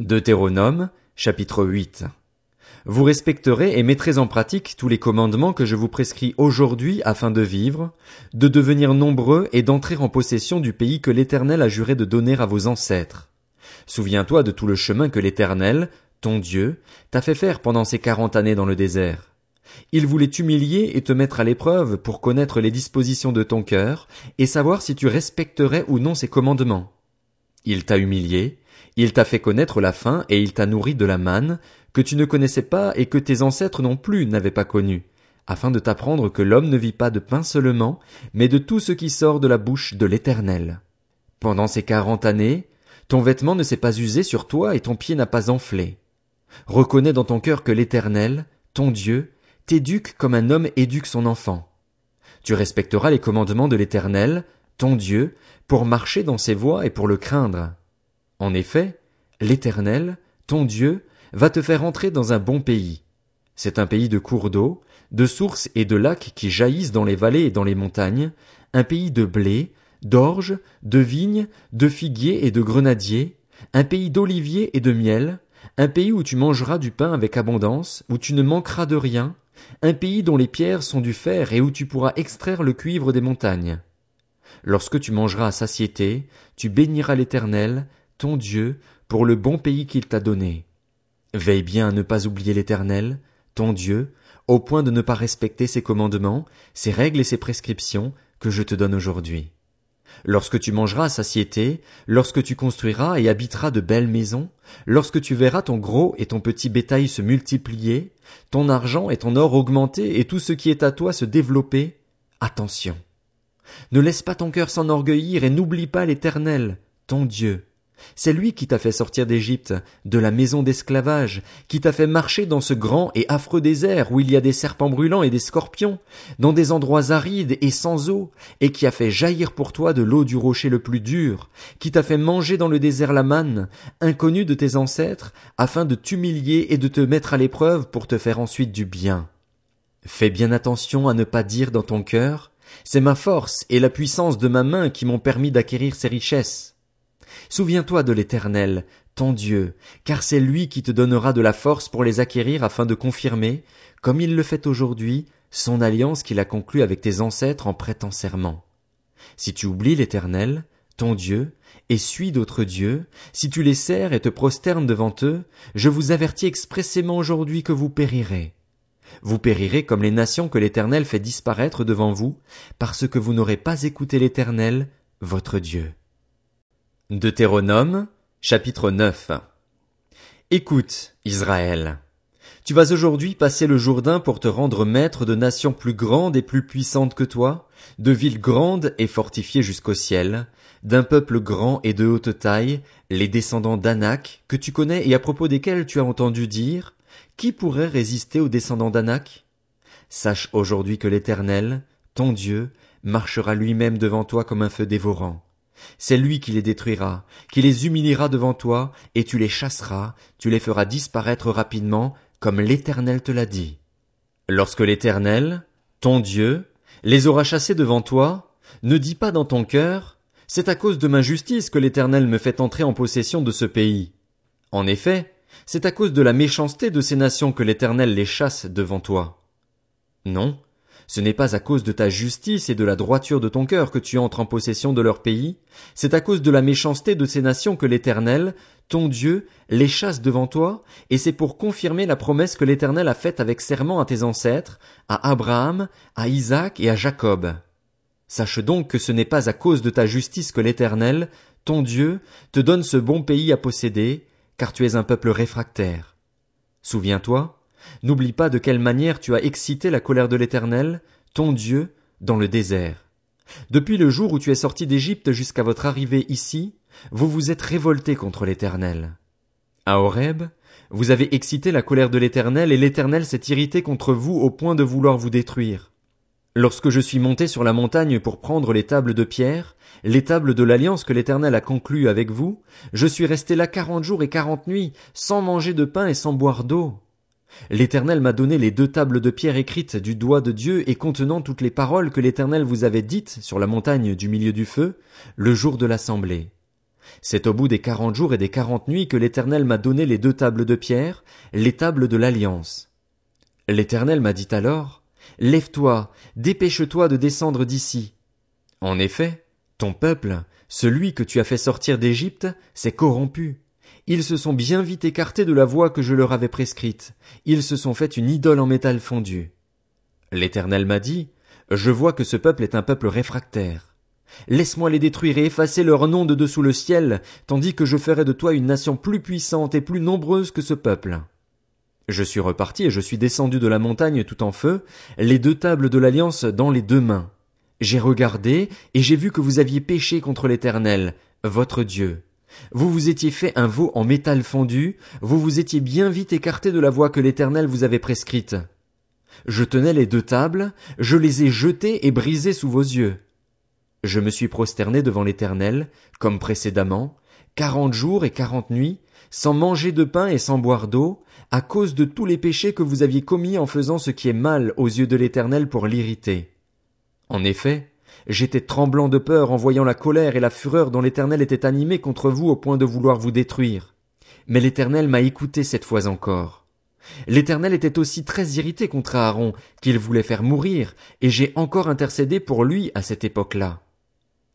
Deutéronome, chapitre 8. Vous respecterez et mettrez en pratique tous les commandements que je vous prescris aujourd'hui afin de vivre, de devenir nombreux et d'entrer en possession du pays que l'Éternel a juré de donner à vos ancêtres. Souviens-toi de tout le chemin que l'Éternel, ton Dieu, t'a fait faire pendant ces quarante années dans le désert. Il voulait t'humilier et te mettre à l'épreuve pour connaître les dispositions de ton cœur et savoir si tu respecterais ou non ses commandements. Il t'a humilié, il t'a fait connaître la faim et il t'a nourri de la manne, que tu ne connaissais pas et que tes ancêtres non plus n'avaient pas connu, afin de t'apprendre que l'homme ne vit pas de pain seulement, mais de tout ce qui sort de la bouche de l'Éternel. Pendant ces quarante années, ton vêtement ne s'est pas usé sur toi et ton pied n'a pas enflé. Reconnais dans ton cœur que l'Éternel, ton Dieu, t'éduque comme un homme éduque son enfant. Tu respecteras les commandements de l'Éternel, ton Dieu, pour marcher dans ses voies et pour le craindre. En effet, l'Éternel, ton Dieu, va te faire entrer dans un bon pays. C'est un pays de cours d'eau, de sources et de lacs qui jaillissent dans les vallées et dans les montagnes, un pays de blé, d'orge, de vignes, de figuiers et de grenadiers, un pays d'oliviers et de miel, un pays où tu mangeras du pain avec abondance, où tu ne manqueras de rien, un pays dont les pierres sont du fer et où tu pourras extraire le cuivre des montagnes. Lorsque tu mangeras à satiété, tu béniras l'Éternel, ton Dieu, pour le bon pays qu'il t'a donné. Veille bien à ne pas oublier l'Éternel, ton Dieu, au point de ne pas respecter ses commandements, ses règles et ses prescriptions que je te donne aujourd'hui. Lorsque tu mangeras à satiété, lorsque tu construiras et habiteras de belles maisons, lorsque tu verras ton gros et ton petit bétail se multiplier, ton argent et ton or augmenter et tout ce qui est à toi se développer, attention. Ne laisse pas ton cœur s'enorgueillir et n'oublie pas l'Éternel, ton Dieu, c'est lui qui t'a fait sortir d'Égypte, de la maison d'esclavage, qui t'a fait marcher dans ce grand et affreux désert où il y a des serpents brûlants et des scorpions, dans des endroits arides et sans eau, et qui a fait jaillir pour toi de l'eau du rocher le plus dur, qui t'a fait manger dans le désert la manne, inconnue de tes ancêtres, afin de t'humilier et de te mettre à l'épreuve pour te faire ensuite du bien. Fais bien attention à ne pas dire dans ton cœur, c'est ma force et la puissance de ma main qui m'ont permis d'acquérir ces richesses. Souviens-toi de l'Éternel, ton Dieu, car c'est lui qui te donnera de la force pour les acquérir afin de confirmer, comme il le fait aujourd'hui, son alliance qu'il a conclue avec tes ancêtres en prêtant serment. Si tu oublies l'Éternel, ton Dieu, et suis d'autres dieux, si tu les sers et te prosternes devant eux, je vous avertis expressément aujourd'hui que vous périrez. Vous périrez comme les nations que l'Éternel fait disparaître devant vous, parce que vous n'aurez pas écouté l'Éternel, votre Dieu. Deutéronome, chapitre 9. Écoute, Israël. Tu vas aujourd'hui passer le Jourdain pour te rendre maître de nations plus grandes et plus puissantes que toi, de villes grandes et fortifiées jusqu'au ciel, d'un peuple grand et de haute taille, les descendants d'Anak, que tu connais et à propos desquels tu as entendu dire, qui pourrait résister aux descendants d'Anak? Sache aujourd'hui que l'Éternel, ton Dieu, marchera lui-même devant toi comme un feu dévorant. C'est lui qui les détruira, qui les humiliera devant toi, et tu les chasseras, tu les feras disparaître rapidement, comme l'Éternel te l'a dit. Lorsque l'Éternel, ton Dieu, les aura chassés devant toi, ne dis pas dans ton cœur, c'est à cause de ma justice que l'Éternel me fait entrer en possession de ce pays. En effet, c'est à cause de la méchanceté de ces nations que l'Éternel les chasse devant toi. Non, ce n'est pas à cause de ta justice et de la droiture de ton cœur que tu entres en possession de leur pays, c'est à cause de la méchanceté de ces nations que l'Éternel, ton Dieu, les chasse devant toi, et c'est pour confirmer la promesse que l'Éternel a faite avec serment à tes ancêtres, à Abraham, à Isaac et à Jacob. Sache donc que ce n'est pas à cause de ta justice que l'Éternel, ton Dieu, te donne ce bon pays à posséder, car tu es un peuple réfractaire. Souviens-toi, N'oublie pas de quelle manière tu as excité la colère de l'Éternel, ton Dieu, dans le désert. Depuis le jour où tu es sorti d'Égypte jusqu'à votre arrivée ici, vous vous êtes révolté contre l'Éternel. À Horeb, vous avez excité la colère de l'Éternel et l'Éternel s'est irrité contre vous au point de vouloir vous détruire. Lorsque je suis monté sur la montagne pour prendre les tables de pierre, les tables de l'alliance que l'Éternel a conclue avec vous, je suis resté là quarante jours et quarante nuits, sans manger de pain et sans boire d'eau. L'Éternel m'a donné les deux tables de pierre écrites du doigt de Dieu et contenant toutes les paroles que l'Éternel vous avait dites sur la montagne du milieu du feu, le jour de l'assemblée. C'est au bout des quarante jours et des quarante nuits que l'Éternel m'a donné les deux tables de pierre, les tables de l'Alliance. L'Éternel m'a dit alors, Lève-toi, dépêche-toi de descendre d'ici. En effet, ton peuple, celui que tu as fait sortir d'Égypte, s'est corrompu. Ils se sont bien vite écartés de la voie que je leur avais prescrite. Ils se sont fait une idole en métal fondu. L'Éternel m'a dit, Je vois que ce peuple est un peuple réfractaire. Laisse-moi les détruire et effacer leur nom de dessous le ciel, tandis que je ferai de toi une nation plus puissante et plus nombreuse que ce peuple. Je suis reparti et je suis descendu de la montagne tout en feu, les deux tables de l'alliance dans les deux mains. J'ai regardé, et j'ai vu que vous aviez péché contre l'Éternel, votre Dieu. Vous vous étiez fait un veau en métal fondu, vous vous étiez bien vite écarté de la voie que l'Éternel vous avait prescrite. Je tenais les deux tables, je les ai jetées et brisées sous vos yeux. Je me suis prosterné devant l'Éternel, comme précédemment, quarante jours et quarante nuits, sans manger de pain et sans boire d'eau, à cause de tous les péchés que vous aviez commis en faisant ce qui est mal aux yeux de l'Éternel pour l'irriter. En effet, j'étais tremblant de peur en voyant la colère et la fureur dont l'Éternel était animé contre vous au point de vouloir vous détruire. Mais l'Éternel m'a écouté cette fois encore. L'Éternel était aussi très irrité contre Aaron qu'il voulait faire mourir, et j'ai encore intercédé pour lui à cette époque-là.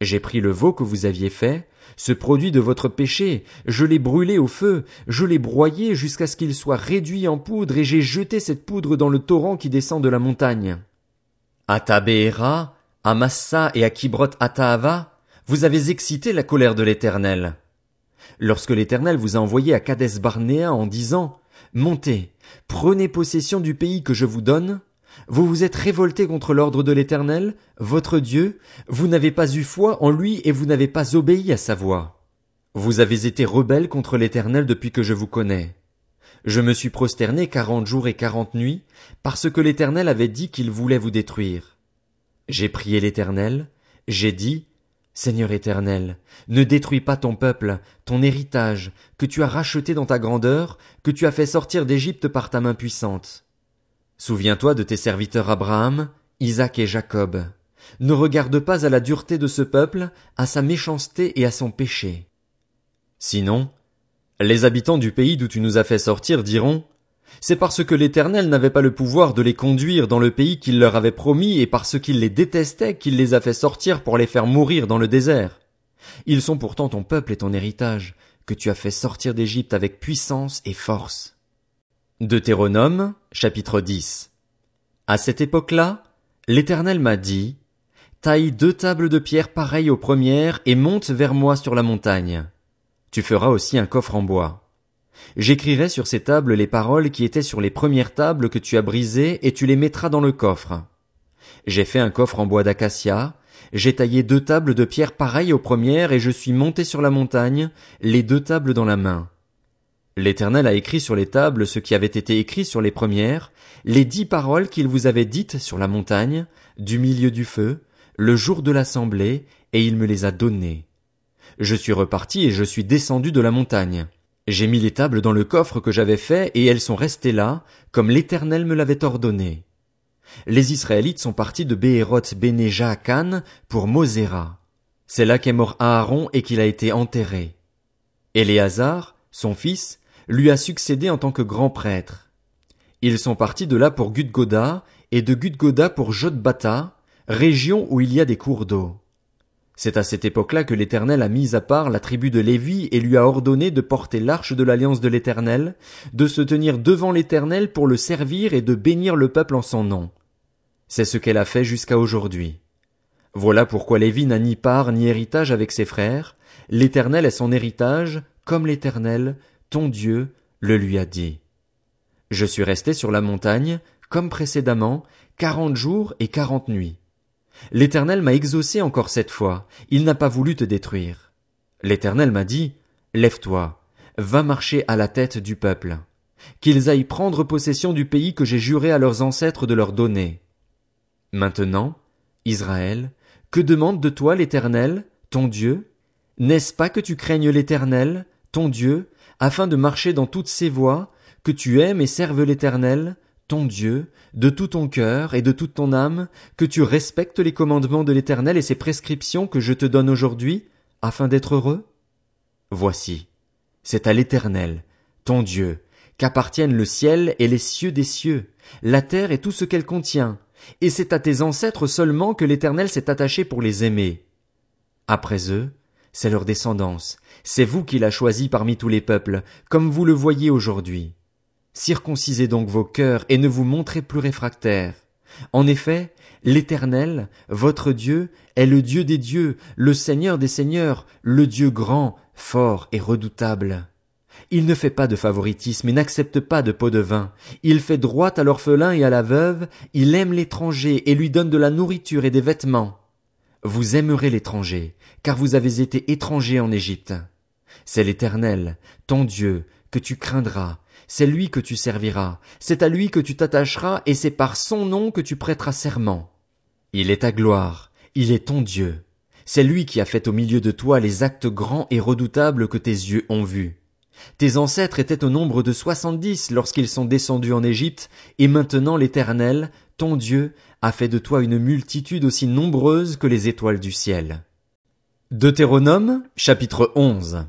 J'ai pris le veau que vous aviez fait, ce produit de votre péché, je l'ai brûlé au feu, je l'ai broyé jusqu'à ce qu'il soit réduit en poudre, et j'ai jeté cette poudre dans le torrent qui descend de la montagne. À à Massa et à Kibrot Ataava, vous avez excité la colère de l'Éternel. Lorsque l'Éternel vous a envoyé à Kades Barnéa en disant, Montez, prenez possession du pays que je vous donne, vous vous êtes révolté contre l'ordre de l'Éternel, votre Dieu, vous n'avez pas eu foi en lui et vous n'avez pas obéi à sa voix. Vous avez été rebelle contre l'Éternel depuis que je vous connais. Je me suis prosterné quarante jours et quarante nuits, parce que l'Éternel avait dit qu'il voulait vous détruire. J'ai prié l'Éternel, j'ai dit, Seigneur éternel, ne détruis pas ton peuple, ton héritage, que tu as racheté dans ta grandeur, que tu as fait sortir d'Égypte par ta main puissante. Souviens-toi de tes serviteurs Abraham, Isaac et Jacob. Ne regarde pas à la dureté de ce peuple, à sa méchanceté et à son péché. Sinon, les habitants du pays d'où tu nous as fait sortir diront C'est parce que l'Éternel n'avait pas le pouvoir de les conduire dans le pays qu'il leur avait promis et parce qu'il les détestait qu'il les a fait sortir pour les faire mourir dans le désert. Ils sont pourtant ton peuple et ton héritage, que tu as fait sortir d'Égypte avec puissance et force. Deutéronome, chapitre 10. À cette époque-là, l'Éternel m'a dit, Taille deux tables de pierre pareilles aux premières et monte vers moi sur la montagne. Tu feras aussi un coffre en bois. J'écrirai sur ces tables les paroles qui étaient sur les premières tables que tu as brisées et tu les mettras dans le coffre. J'ai fait un coffre en bois d'acacia, j'ai taillé deux tables de pierre pareilles aux premières et je suis monté sur la montagne, les deux tables dans la main. L'Éternel a écrit sur les tables ce qui avait été écrit sur les premières, les dix paroles qu'il vous avait dites sur la montagne, du milieu du feu, le jour de l'assemblée, et il me les a données. Je suis reparti et je suis descendu de la montagne. J'ai mis les tables dans le coffre que j'avais fait et elles sont restées là, comme l'Éternel me l'avait ordonné. Les Israélites sont partis de Béhéroth Béné pour Moséra. C'est là qu'est mort Aaron et qu'il a été enterré. Éléazar, son fils, lui a succédé en tant que grand prêtre. Ils sont partis de là pour Gudgoda et de Gudgoda pour Jotbata, région où il y a des cours d'eau. C'est à cette époque-là que l'Éternel a mis à part la tribu de Lévi et lui a ordonné de porter l'arche de l'alliance de l'Éternel, de se tenir devant l'Éternel pour le servir et de bénir le peuple en son nom. C'est ce qu'elle a fait jusqu'à aujourd'hui. Voilà pourquoi Lévi n'a ni part ni héritage avec ses frères. L'Éternel est son héritage, comme l'Éternel, ton Dieu, le lui a dit. Je suis resté sur la montagne, comme précédemment, quarante jours et quarante nuits. L'Éternel m'a exaucé encore cette fois, il n'a pas voulu te détruire. L'Éternel m'a dit, Lève-toi, va marcher à la tête du peuple, qu'ils aillent prendre possession du pays que j'ai juré à leurs ancêtres de leur donner. Maintenant, Israël, que demande de toi l'Éternel, ton Dieu? N'est-ce pas que tu craignes l'Éternel, ton Dieu, afin de marcher dans toutes ses voies, que tu aimes et serves l'Éternel, ton Dieu, de tout ton cœur et de toute ton âme, que tu respectes les commandements de l'Éternel et ses prescriptions que je te donne aujourd'hui, afin d'être heureux? Voici, c'est à l'Éternel, ton Dieu, qu'appartiennent le ciel et les cieux des cieux, la terre et tout ce qu'elle contient, et c'est à tes ancêtres seulement que l'Éternel s'est attaché pour les aimer. Après eux, c'est leur descendance, c'est vous qui l'a choisi parmi tous les peuples, comme vous le voyez aujourd'hui. Circoncisez donc vos cœurs et ne vous montrez plus réfractaires. En effet, l'Éternel, votre Dieu, est le Dieu des dieux, le Seigneur des seigneurs, le Dieu grand, fort et redoutable. Il ne fait pas de favoritisme et n'accepte pas de pot de vin. Il fait droit à l'orphelin et à la veuve, il aime l'étranger et lui donne de la nourriture et des vêtements. Vous aimerez l'étranger, car vous avez été étranger en Égypte. C'est l'Éternel, ton Dieu, que tu craindras, c'est lui que tu serviras, c'est à lui que tu t'attacheras, et c'est par son nom que tu prêteras serment. Il est ta gloire, il est ton Dieu. C'est lui qui a fait au milieu de toi les actes grands et redoutables que tes yeux ont vus. Tes ancêtres étaient au nombre de soixante-dix lorsqu'ils sont descendus en Égypte, et maintenant l'Éternel, ton Dieu, a fait de toi une multitude aussi nombreuse que les étoiles du ciel. Deutéronome, chapitre 11.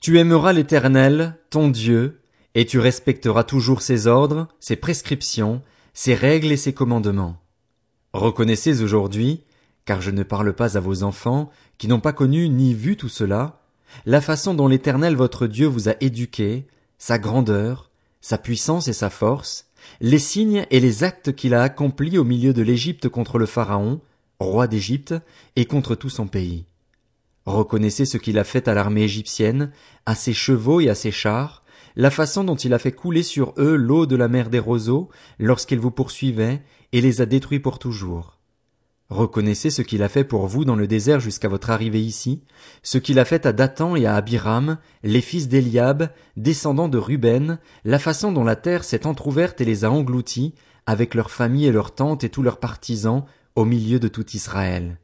Tu aimeras l'Éternel, ton Dieu, et tu respecteras toujours ses ordres, ses prescriptions, ses règles et ses commandements. Reconnaissez aujourd'hui, car je ne parle pas à vos enfants, qui n'ont pas connu ni vu tout cela, la façon dont l'Éternel votre Dieu vous a éduqué, sa grandeur, sa puissance et sa force, les signes et les actes qu'il a accomplis au milieu de l'Égypte contre le Pharaon, roi d'Égypte, et contre tout son pays. Reconnaissez ce qu'il a fait à l'armée égyptienne, à ses chevaux et à ses chars, la façon dont il a fait couler sur eux l'eau de la mer des roseaux lorsqu'ils vous poursuivaient et les a détruits pour toujours. Reconnaissez ce qu'il a fait pour vous dans le désert jusqu'à votre arrivée ici, ce qu'il a fait à Dathan et à Abiram, les fils d'Eliab, descendants de Ruben, la façon dont la terre s'est entr'ouverte et les a engloutis, avec leurs familles et leurs tentes et tous leurs partisans, au milieu de tout Israël.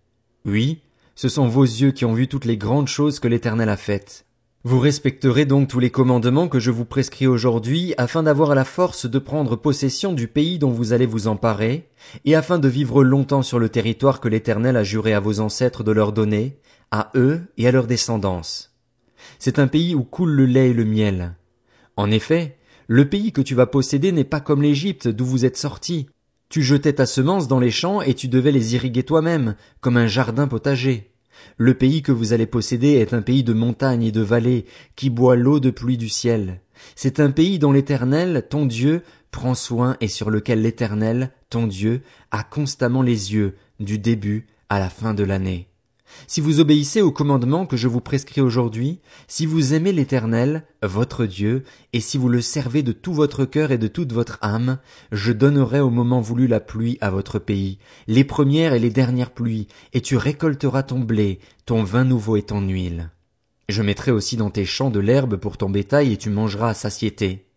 Oui, ce sont vos yeux qui ont vu toutes les grandes choses que l'Éternel a faites. Vous respecterez donc tous les commandements que je vous prescris aujourd'hui, afin d'avoir la force de prendre possession du pays dont vous allez vous emparer, et afin de vivre longtemps sur le territoire que l'Éternel a juré à vos ancêtres de leur donner, à eux et à leur descendance. C'est un pays où coule le lait et le miel. En effet, le pays que tu vas posséder n'est pas comme l'Égypte d'où vous êtes sortis. Tu jetais ta semence dans les champs et tu devais les irriguer toi-même, comme un jardin potager. Le pays que vous allez posséder est un pays de montagnes et de vallées, qui boit l'eau de pluie du ciel. C'est un pays dont l'Éternel, ton Dieu, prend soin et sur lequel l'Éternel, ton Dieu, a constamment les yeux, du début à la fin de l'année. Si vous obéissez aux commandements que je vous prescris aujourd'hui, si vous aimez l'Éternel, votre Dieu, et si vous le servez de tout votre cœur et de toute votre âme, je donnerai au moment voulu la pluie à votre pays, les premières et les dernières pluies, et tu récolteras ton blé, ton vin nouveau et ton huile. Je mettrai aussi dans tes champs de l'herbe pour ton bétail et tu mangeras à satiété.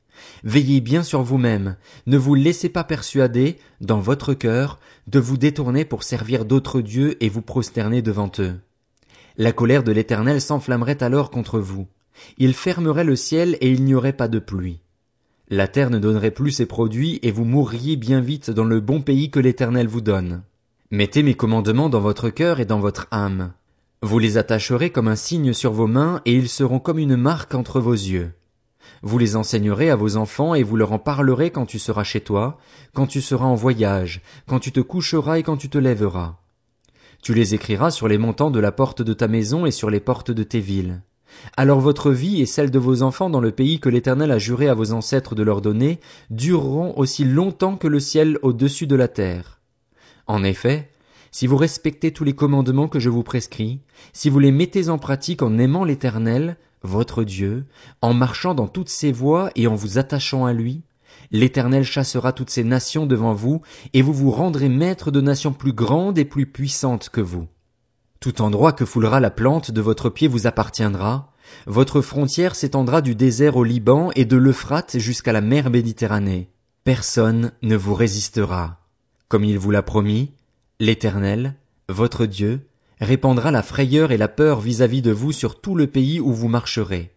Veillez bien sur vous-même, ne vous laissez pas persuader, dans votre cœur, de vous détourner pour servir d'autres dieux et vous prosterner devant eux. La colère de l'Éternel s'enflammerait alors contre vous. Il fermerait le ciel et il n'y aurait pas de pluie. La terre ne donnerait plus ses produits et vous mourriez bien vite dans le bon pays que l'Éternel vous donne. Mettez mes commandements dans votre cœur et dans votre âme. Vous les attacherez comme un signe sur vos mains et ils seront comme une marque entre vos yeux. Vous les enseignerez à vos enfants et vous leur en parlerez quand tu seras chez toi, quand tu seras en voyage, quand tu te coucheras et quand tu te lèveras. Tu les écriras sur les montants de la porte de ta maison et sur les portes de tes villes. Alors votre vie et celle de vos enfants dans le pays que l'Éternel a juré à vos ancêtres de leur donner dureront aussi longtemps que le ciel au-dessus de la terre. En effet, si vous respectez tous les commandements que je vous prescris, si vous les mettez en pratique en aimant l'Éternel, votre Dieu, en marchant dans toutes ses voies et en vous attachant à lui, l'Éternel chassera toutes ces nations devant vous, et vous vous rendrez maître de nations plus grandes et plus puissantes que vous. Tout endroit que foulera la plante de votre pied vous appartiendra, votre frontière s'étendra du désert au Liban et de l'Euphrate jusqu'à la mer Méditerranée. Personne ne vous résistera. Comme il vous l'a promis, l'Éternel, votre Dieu, répandra la frayeur et la peur vis-à-vis de vous sur tout le pays où vous marcherez.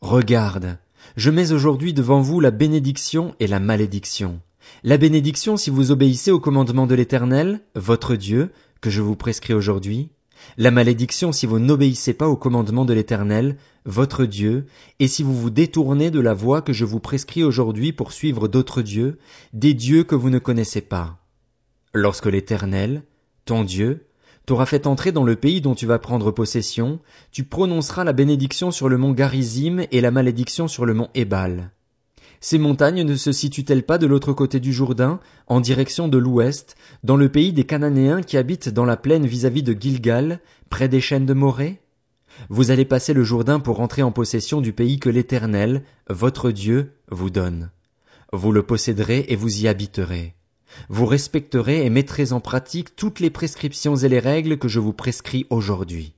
Regarde, je mets aujourd'hui devant vous la bénédiction et la malédiction. La bénédiction si vous obéissez au commandement de l'Éternel, votre Dieu, que je vous prescris aujourd'hui, La malédiction si vous n'obéissez pas au commandement de l'Éternel, votre Dieu, et si vous vous détournez de la voie que je vous prescris aujourd'hui pour suivre d'autres dieux, des dieux que vous ne connaissez pas. Lorsque l'Éternel, ton Dieu, t'aura fait entrer dans le pays dont tu vas prendre possession, tu prononceras la bénédiction sur le mont Garizim et la malédiction sur le mont Ébal. Ces montagnes ne se situent-elles pas de l'autre côté du Jourdain, en direction de l'ouest, dans le pays des Cananéens qui habitent dans la plaine vis-à-vis de Gilgal, près des chaînes de Morée? Vous allez passer le Jourdain pour entrer en possession du pays que l'Éternel, votre Dieu, vous donne. Vous le posséderez et vous y habiterez. Vous respecterez et mettrez en pratique toutes les prescriptions et les règles que je vous prescris aujourd'hui.